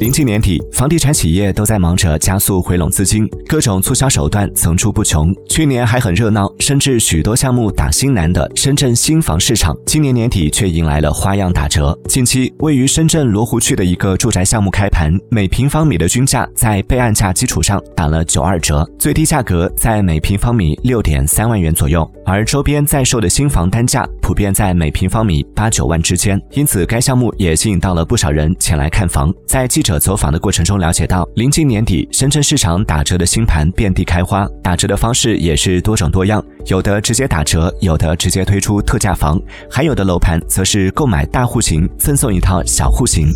临近年底，房地产企业都在忙着加速回笼资金，各种促销手段层出不穷。去年还很热闹，甚至许多项目打新难的深圳新房市场，今年年底却迎来了花样打折。近期，位于深圳罗湖区的一个住宅项目开盘，每平方米的均价在备案价基础上打了九二折，最低价格在每平方米六点三万元左右，而周边在售的新房单价普遍在每平方米八九万之间，因此该项目也吸引到了不少人前来看房。在记者。走访的过程中了解到，临近年底，深圳市场打折的新盘遍地开花，打折的方式也是多种多样，有的直接打折，有的直接推出特价房，还有的楼盘则是购买大户型赠送一套小户型。